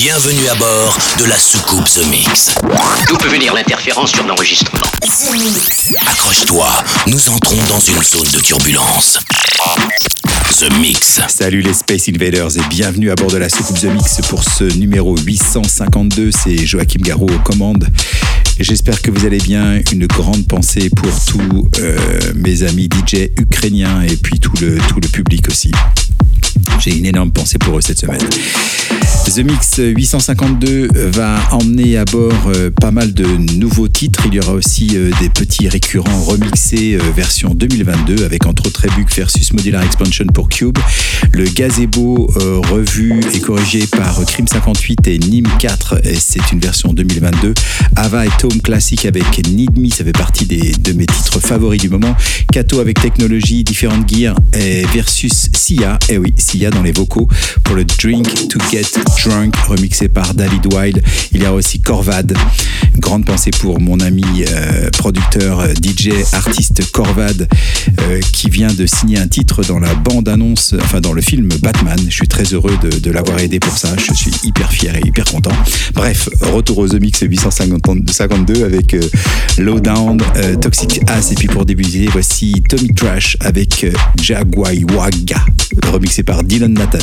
Bienvenue à bord de la soucoupe The Mix. D'où peut venir l'interférence sur l'enregistrement Accroche-toi, nous entrons dans une zone de turbulence. The Mix. Salut les Space Invaders et bienvenue à bord de la soucoupe The Mix pour ce numéro 852. C'est Joachim Garraud aux commandes. J'espère que vous allez bien. Une grande pensée pour tous euh, mes amis DJ ukrainiens et puis tout le, tout le public aussi. J'ai une énorme pensée pour eux cette semaine. The Mix 852 va emmener à bord euh, pas mal de nouveaux titres. Il y aura aussi euh, des petits récurrents remixés euh, version 2022 avec entre autres Rebuke versus Modular Expansion pour Cube, le Gazebo revu et corrigé par Crime 58 et Nîmes 4, et c'est une version 2022. Ava et Tom Classic avec Need Me, ça fait partie des, de mes titres favoris du moment. Kato avec Technologie, différentes gears versus Sia, eh oui, Sia dans les vocaux pour le Drink to Get Drunk, remixé par David Wild. Il y a aussi Corvad. Grande pensée pour mon ami euh, producteur, euh, DJ, artiste Corvad, euh, qui vient de signer un titre dans la bande-annonce, enfin dans le film Batman. Je suis très heureux de, l'avoir aidé pour ça. Je suis hyper fier et hyper content. Bref, retour aux The Mix 852 avec Low Down, Toxic Ass. Et puis pour débuter, voici Tommy Trash avec Jaguai Waga, remixé par Dylan Nathan.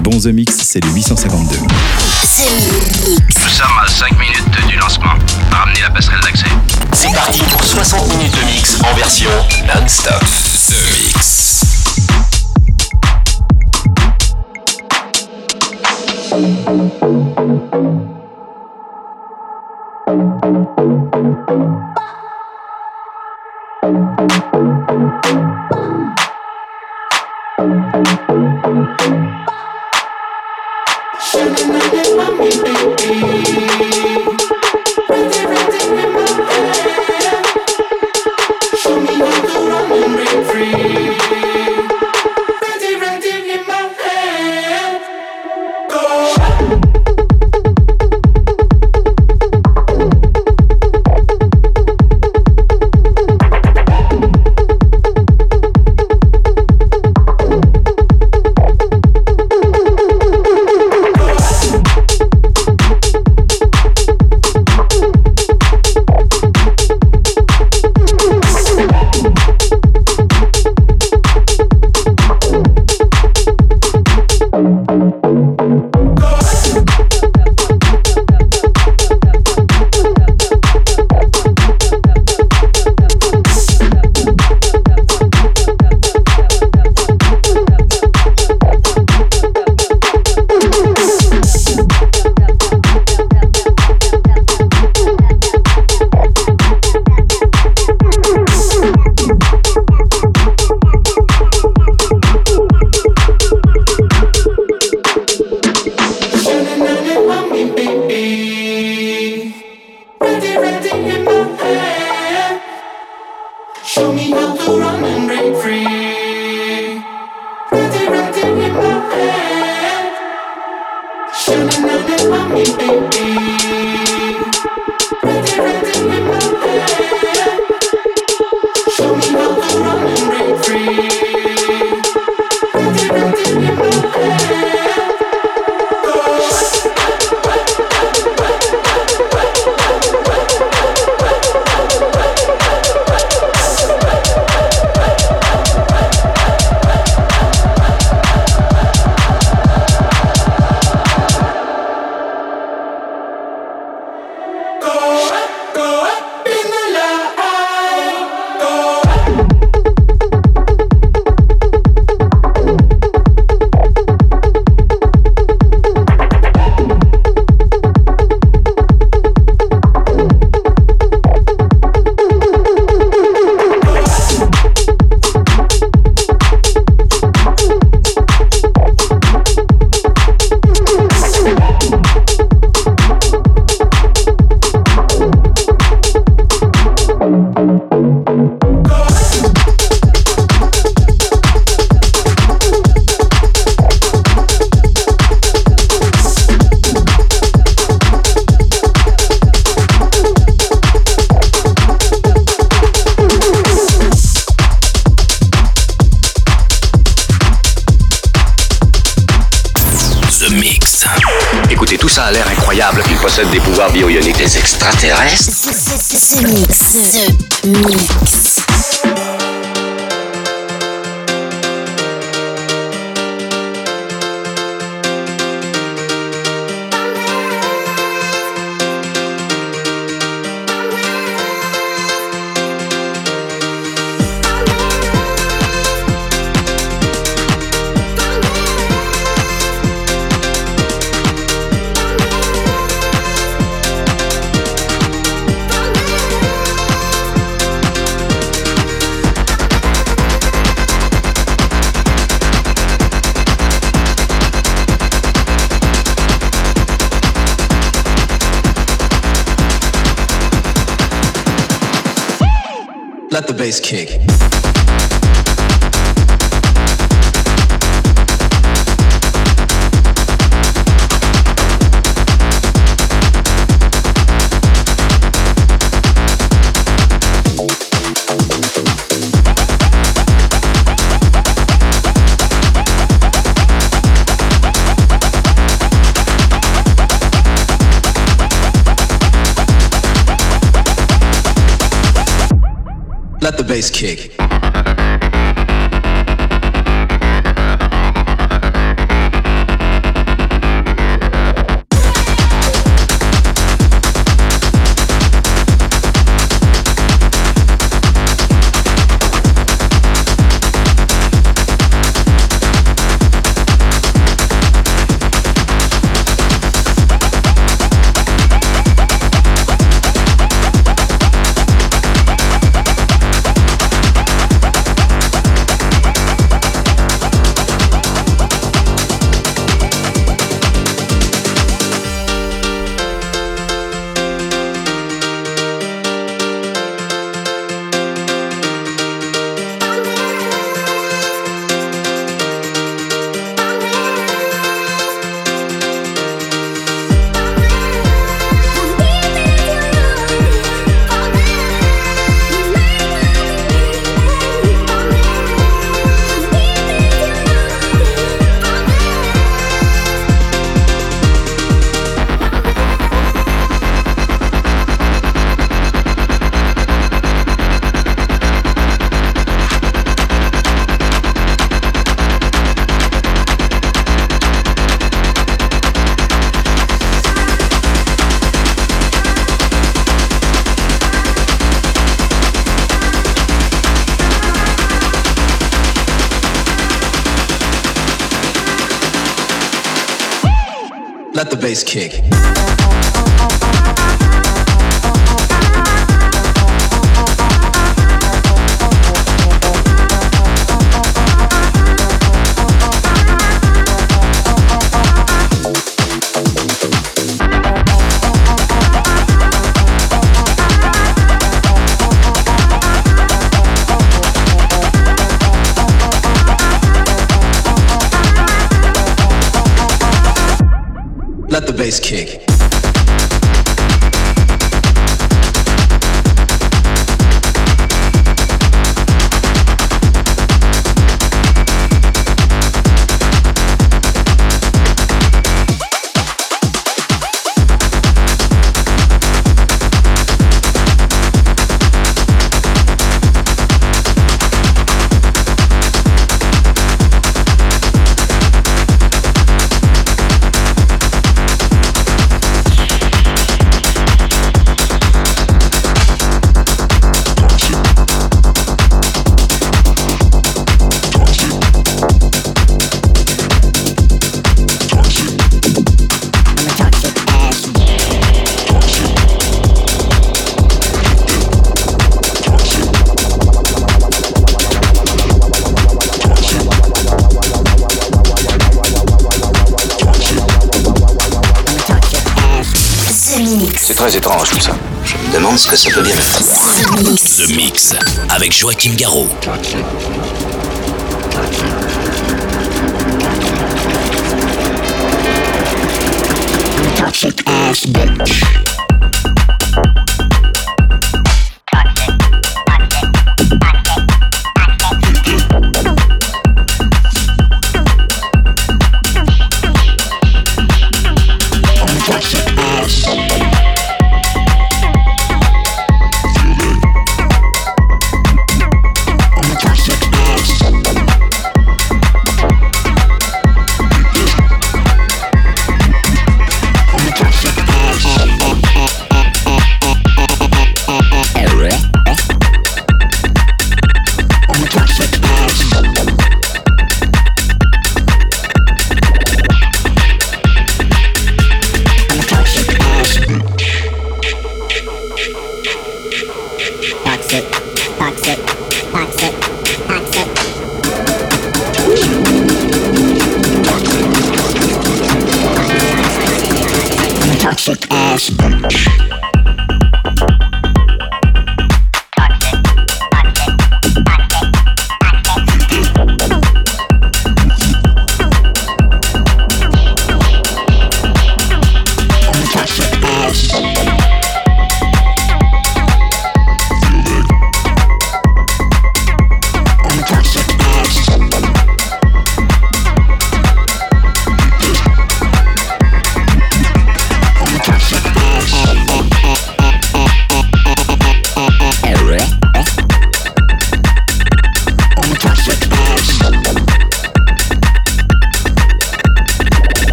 Bon The Mix, c'est le 852. Nous sommes à 5 minutes du lancement. Ramenez la passerelle d'accès. C'est parti pour 60 minutes de mix en version non-stop. The Mix. The bass kick. face kick. Bass kick. Bass kick. Très étrange tout ça. Je me demande ce que ça peut bien être. The Mix. Avec Joachim Garraud. Toxic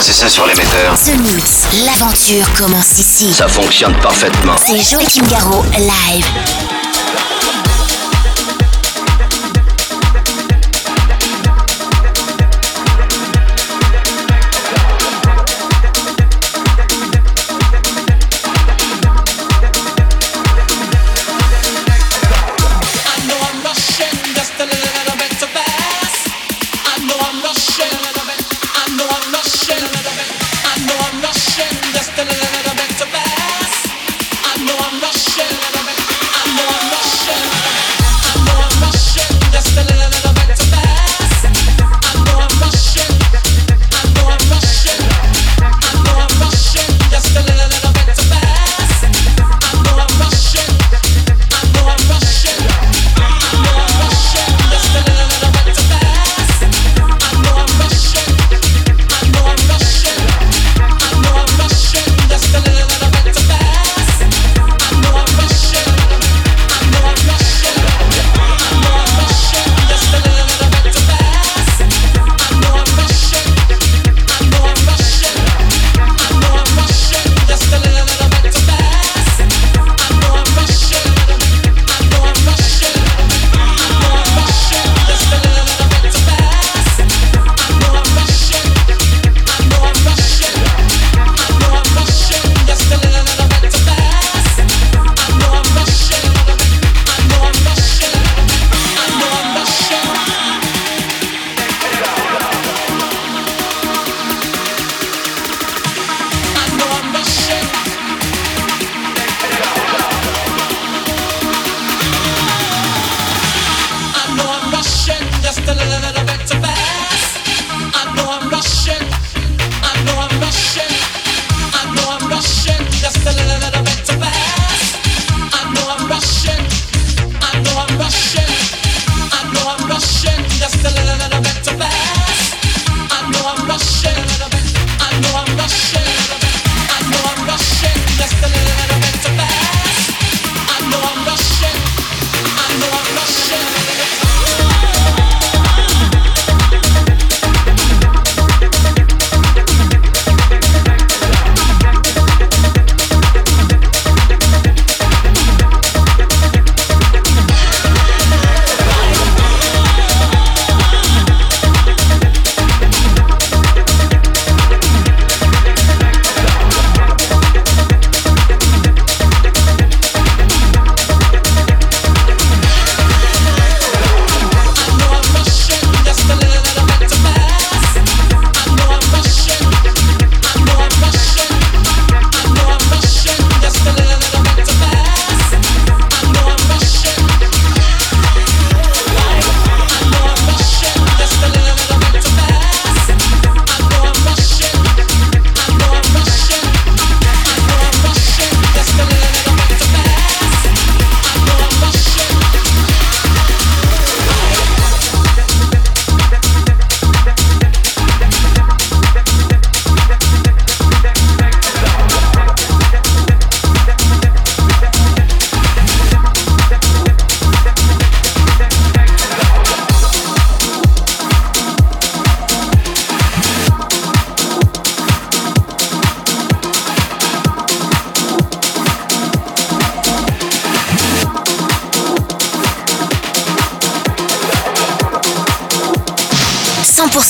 C'est ça sur l'émetteur. The Mix, l'aventure commence ici. Ça fonctionne parfaitement. C'est Joachim Garraud, live.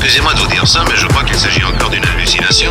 Excusez-moi de vous dire ça, mais je crois qu'il s'agit encore d'une hallucination.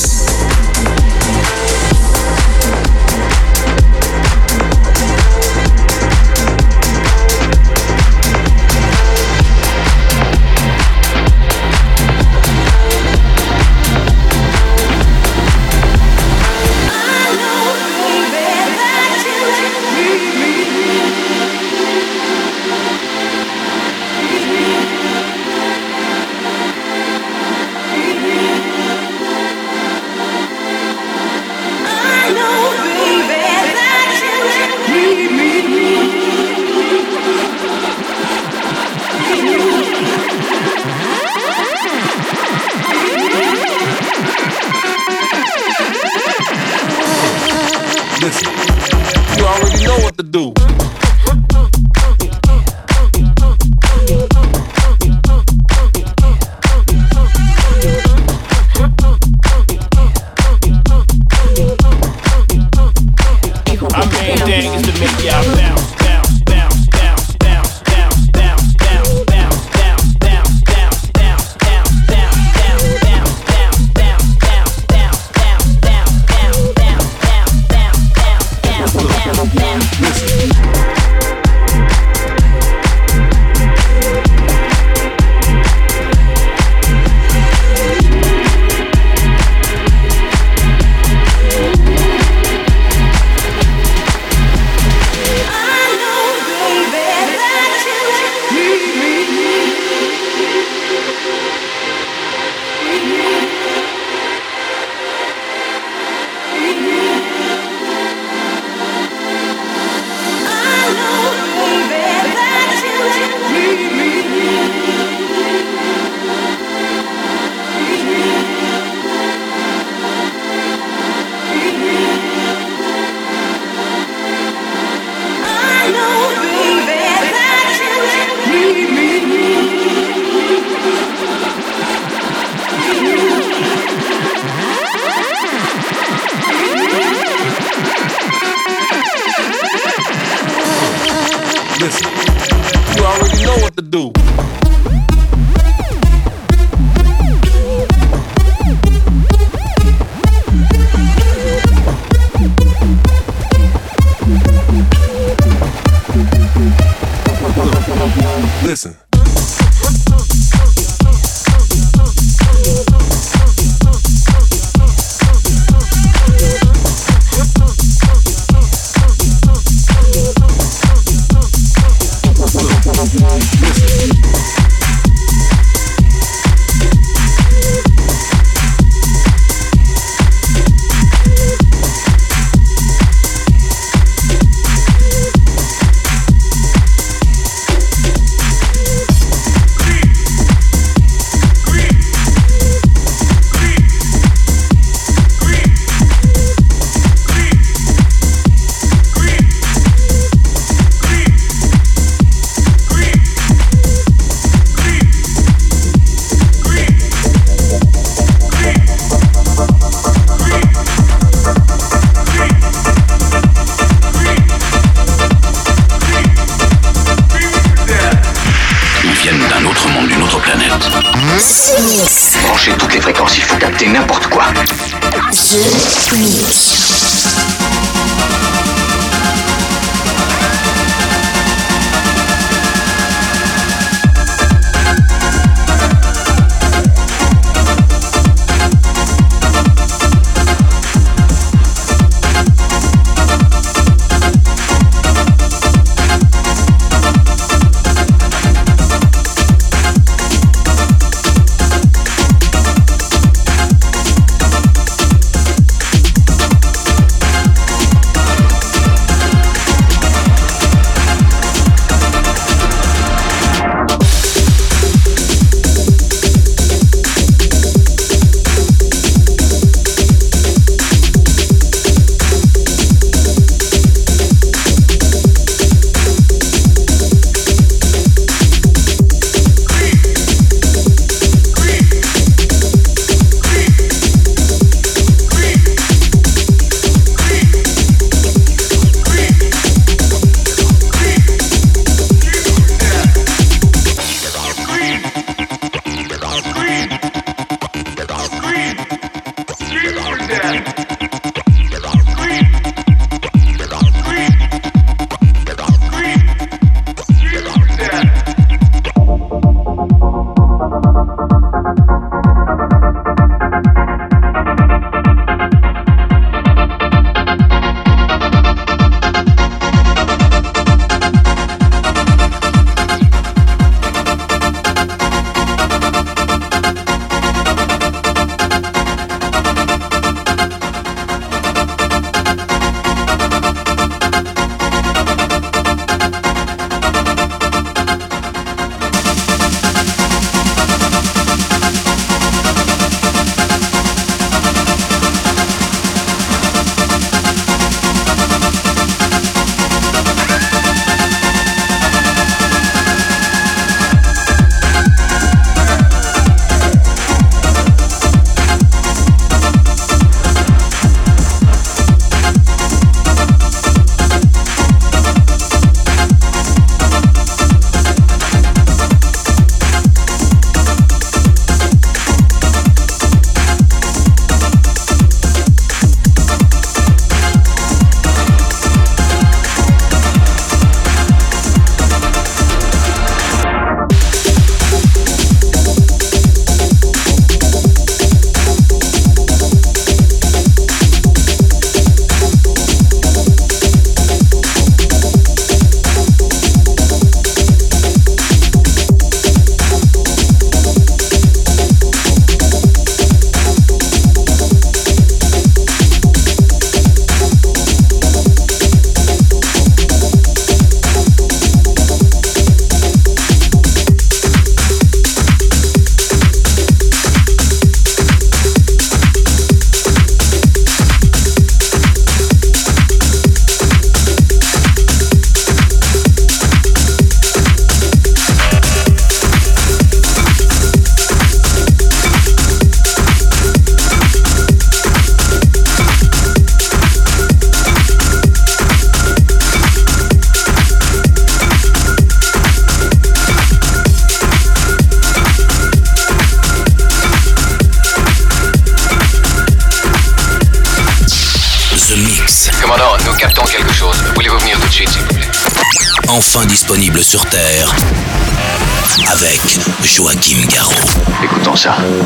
siya.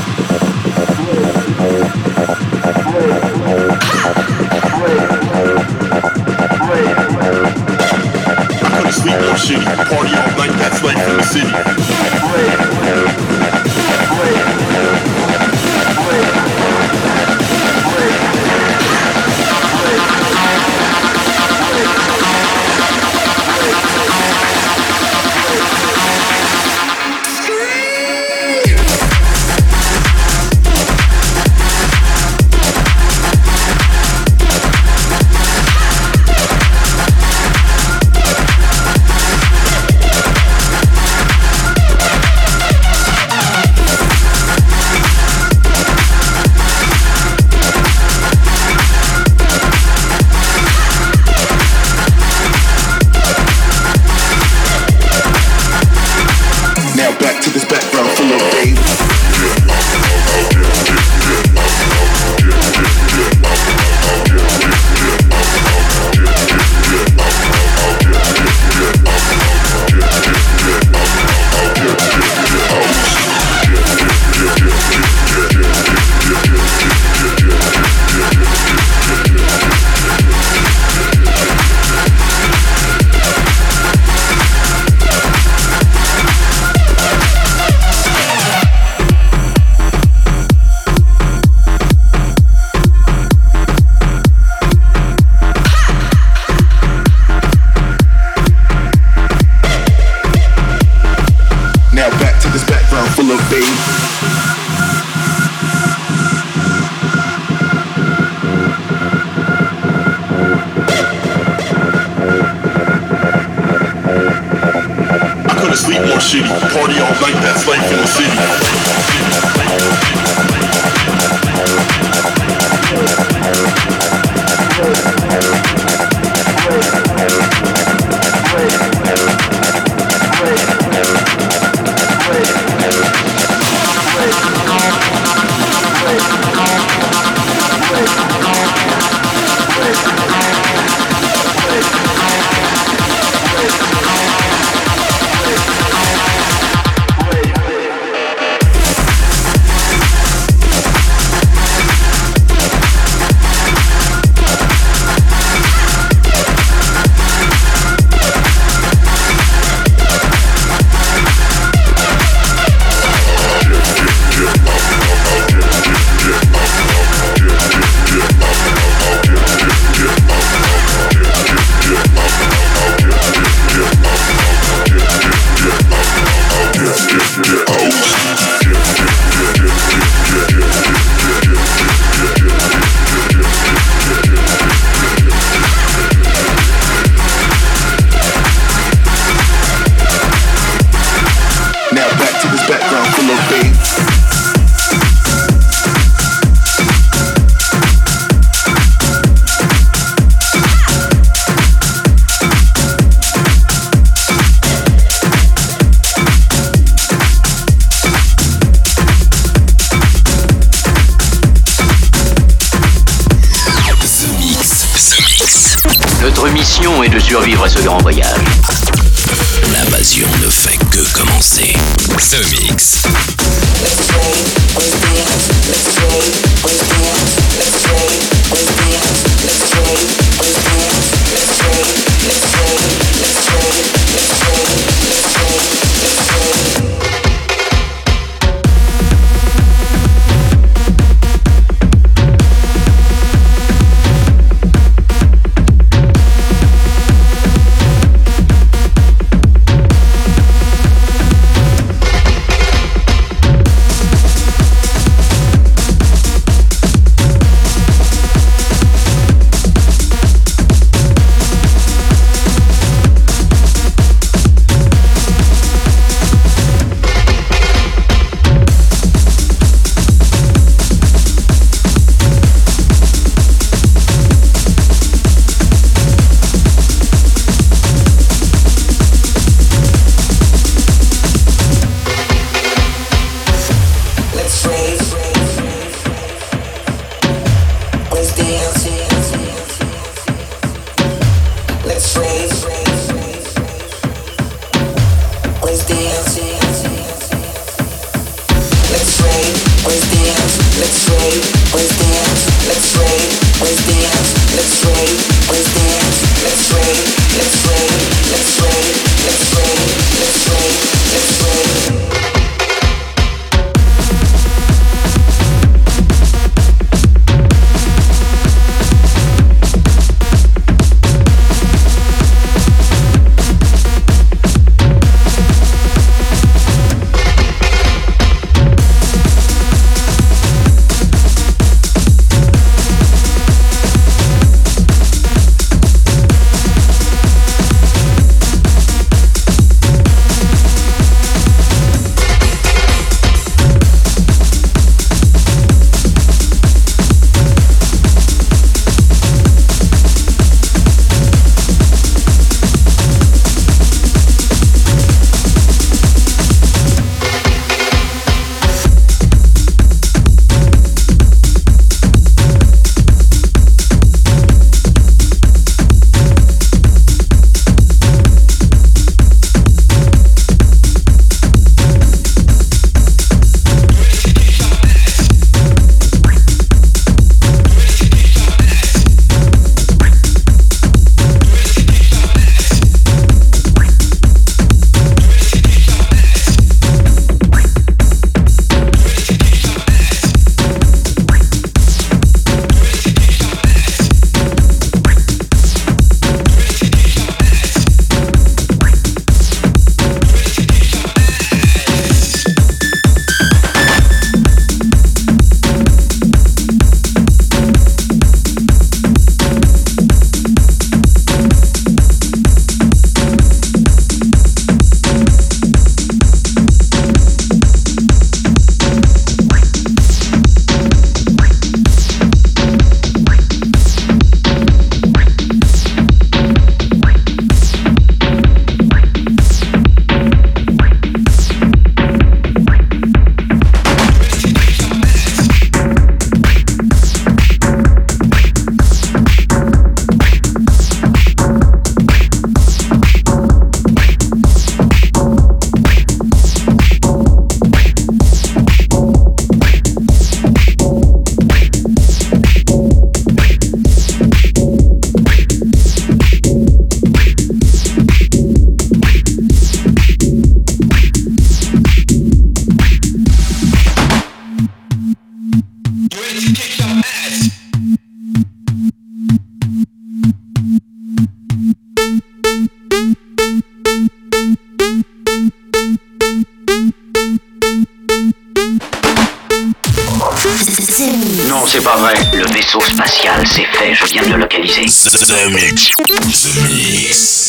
The Mix. The Mix.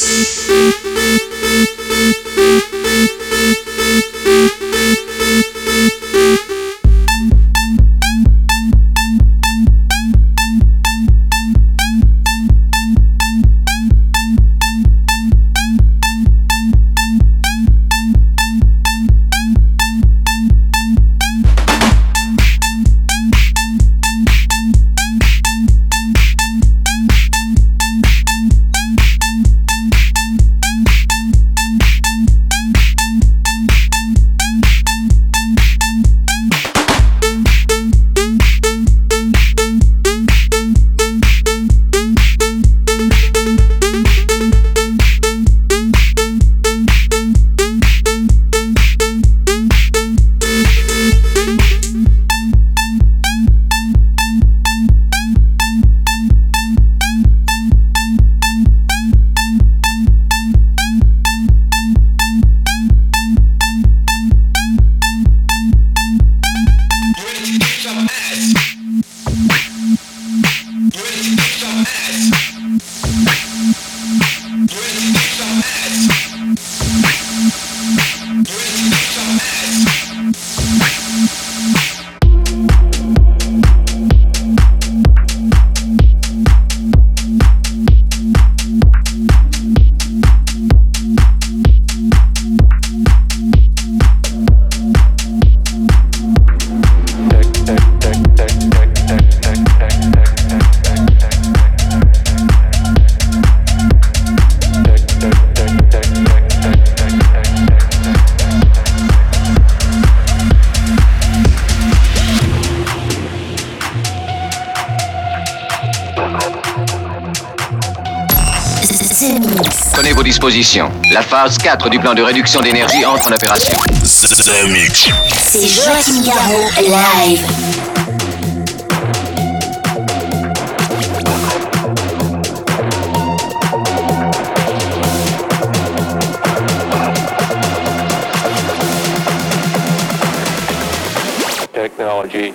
La phase 4 du plan de réduction d'énergie entre en opération. The Mix. C'est Joachim Garraud, live. Technology.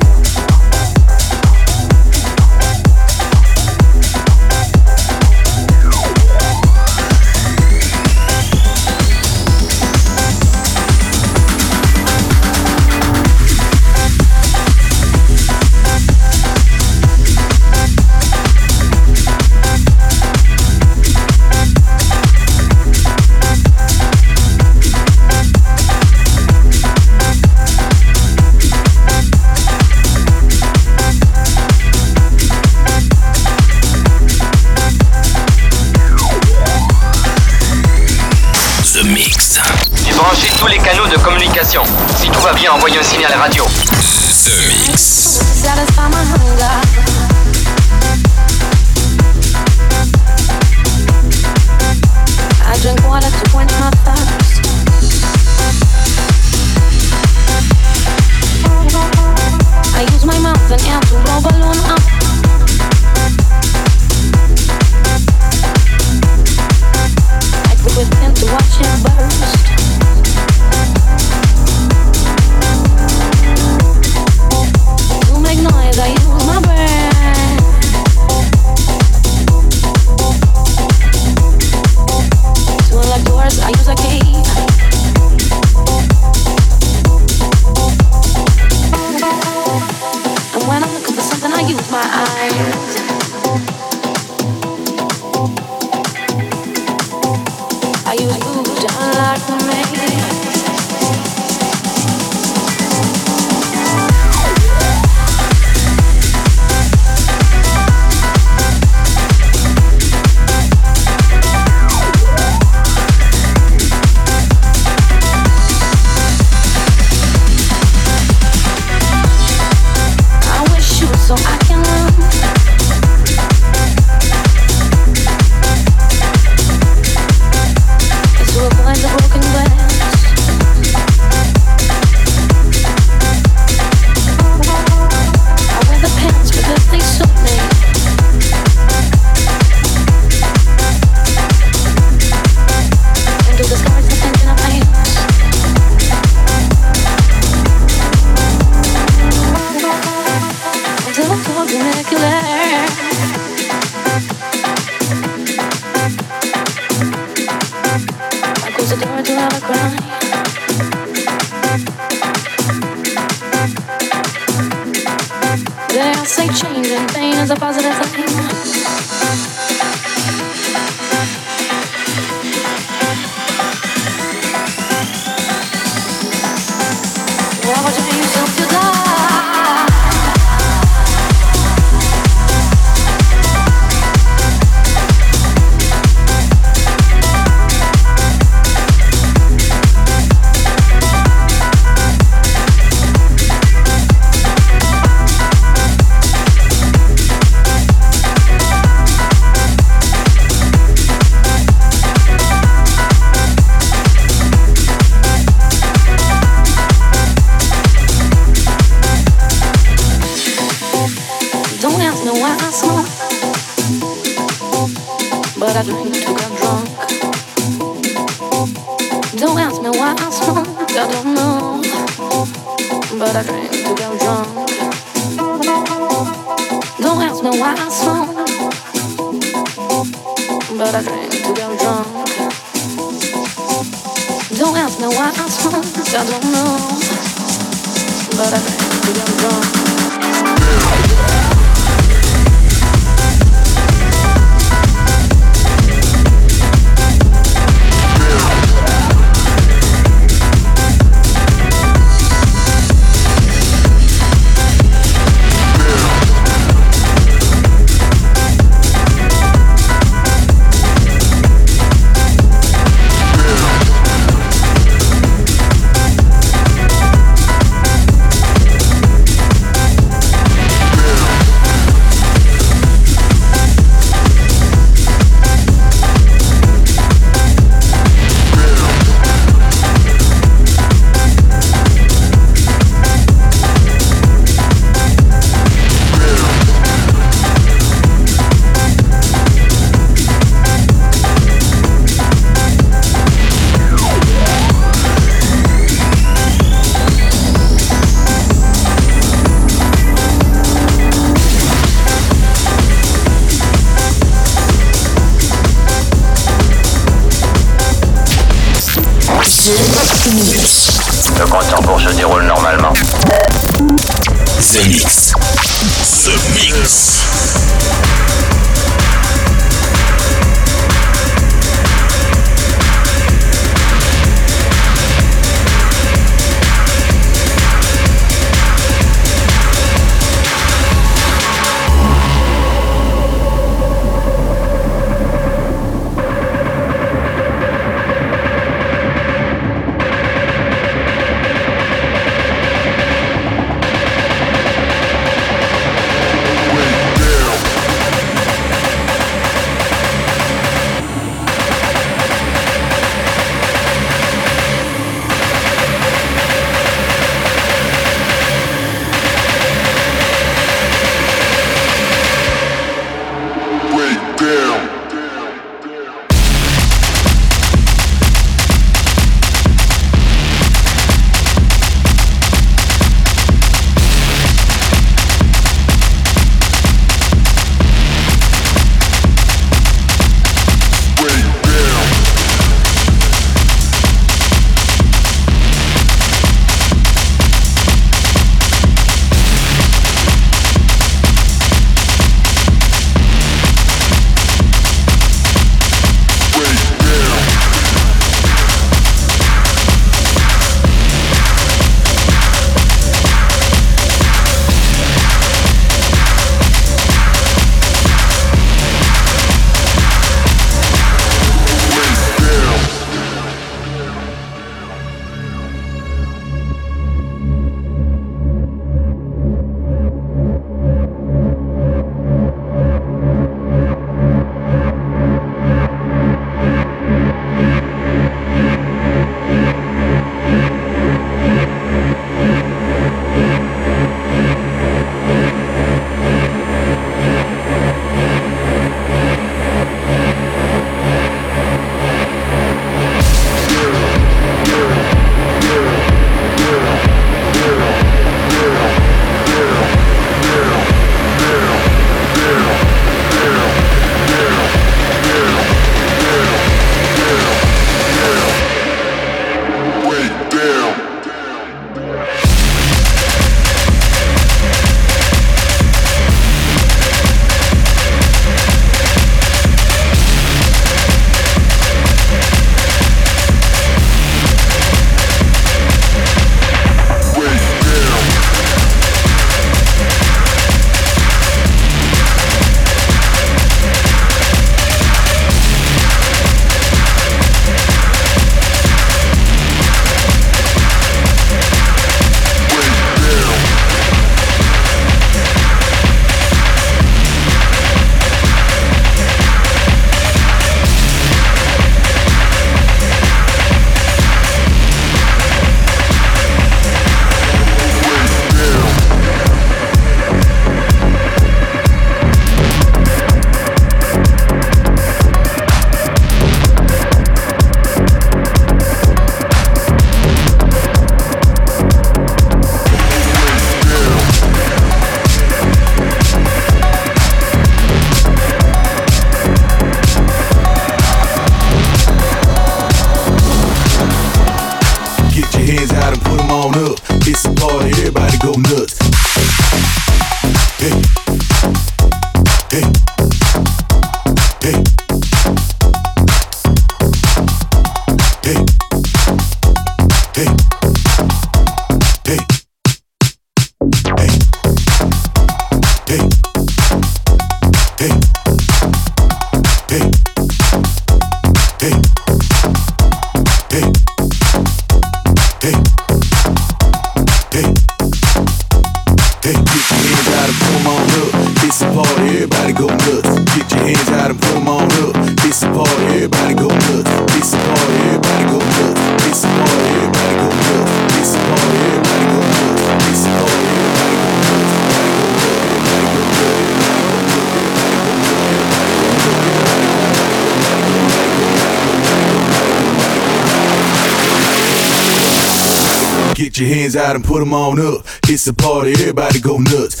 Hands out and put 'em on up. It's a party, everybody go nuts.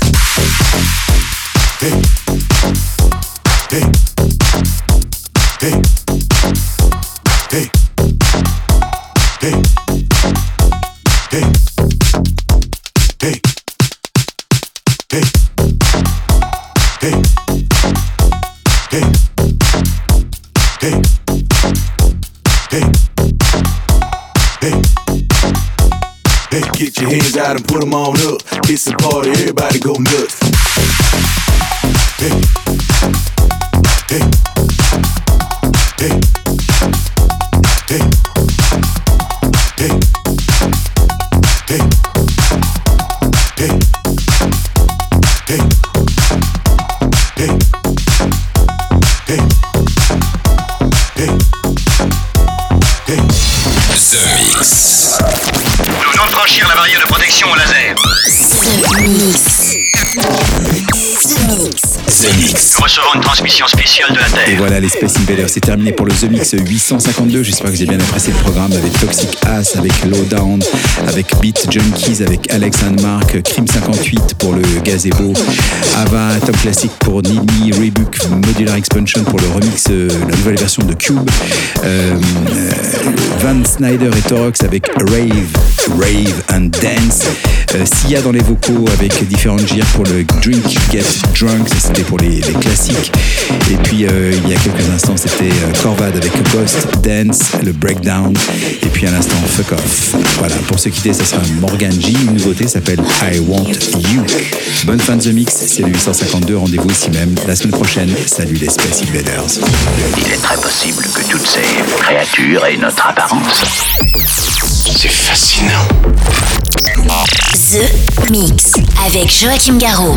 Hey. Party, everybody go nuts. Voilà les Space Invaders, c'est terminé pour le The Mix 852. J'espère que vous avez bien apprécié le programme avec Toxic Ass, avec Lowdown, avec Beat Junkies, avec Alex and Mark, Crime 58 pour le gazebo, Ava, Tom Classic pour Nini, Reebok, Modular Expansion pour le remix, euh, la nouvelle version de Cube, euh, euh, Van Snyder et Torox avec Rave, Rave and Dance, Sia dans les vocaux avec différentes gires pour le Drink Get Drunk, c'était pour les, les classiques. Et puis il y a quelques instants c'était euh, Corvad avec Ghost Dance, le Breakdown, et puis à l'instant Fuck Off. Voilà, pour se quitter, ça sera Morgan G. Une nouveauté s'appelle I Want You. Bonne fin de The Mix, c'est le 852. Rendez-vous ici même la semaine prochaine. Salut les Space Invaders. Il est très possible que toutes ces créatures aient notre apparence. C'est fascinant. The Mix. Avec Joachim Garraud.